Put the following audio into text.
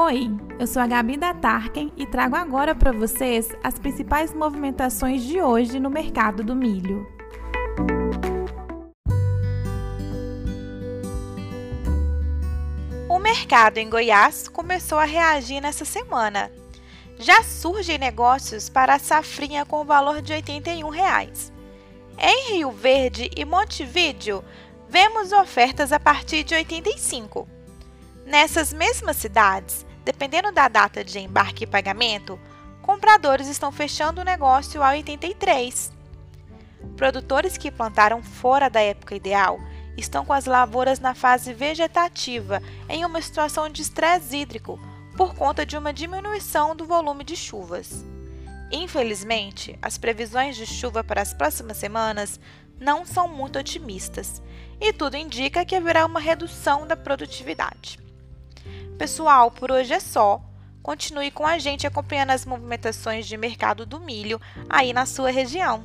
Oi, eu sou a Gabi da Tarken e trago agora para vocês as principais movimentações de hoje no mercado do milho. O mercado em Goiás começou a reagir nessa semana. Já surgem negócios para a safrinha com valor de 81 reais. Em Rio Verde e Montevídeo, vemos ofertas a partir de R$ 85. Nessas mesmas cidades, dependendo da data de embarque e pagamento, compradores estão fechando o negócio a 83. Produtores que plantaram fora da época ideal estão com as lavouras na fase vegetativa, em uma situação de estresse hídrico, por conta de uma diminuição do volume de chuvas. Infelizmente, as previsões de chuva para as próximas semanas não são muito otimistas, e tudo indica que haverá uma redução da produtividade. Pessoal, por hoje é só. Continue com a gente acompanhando as movimentações de mercado do milho aí na sua região.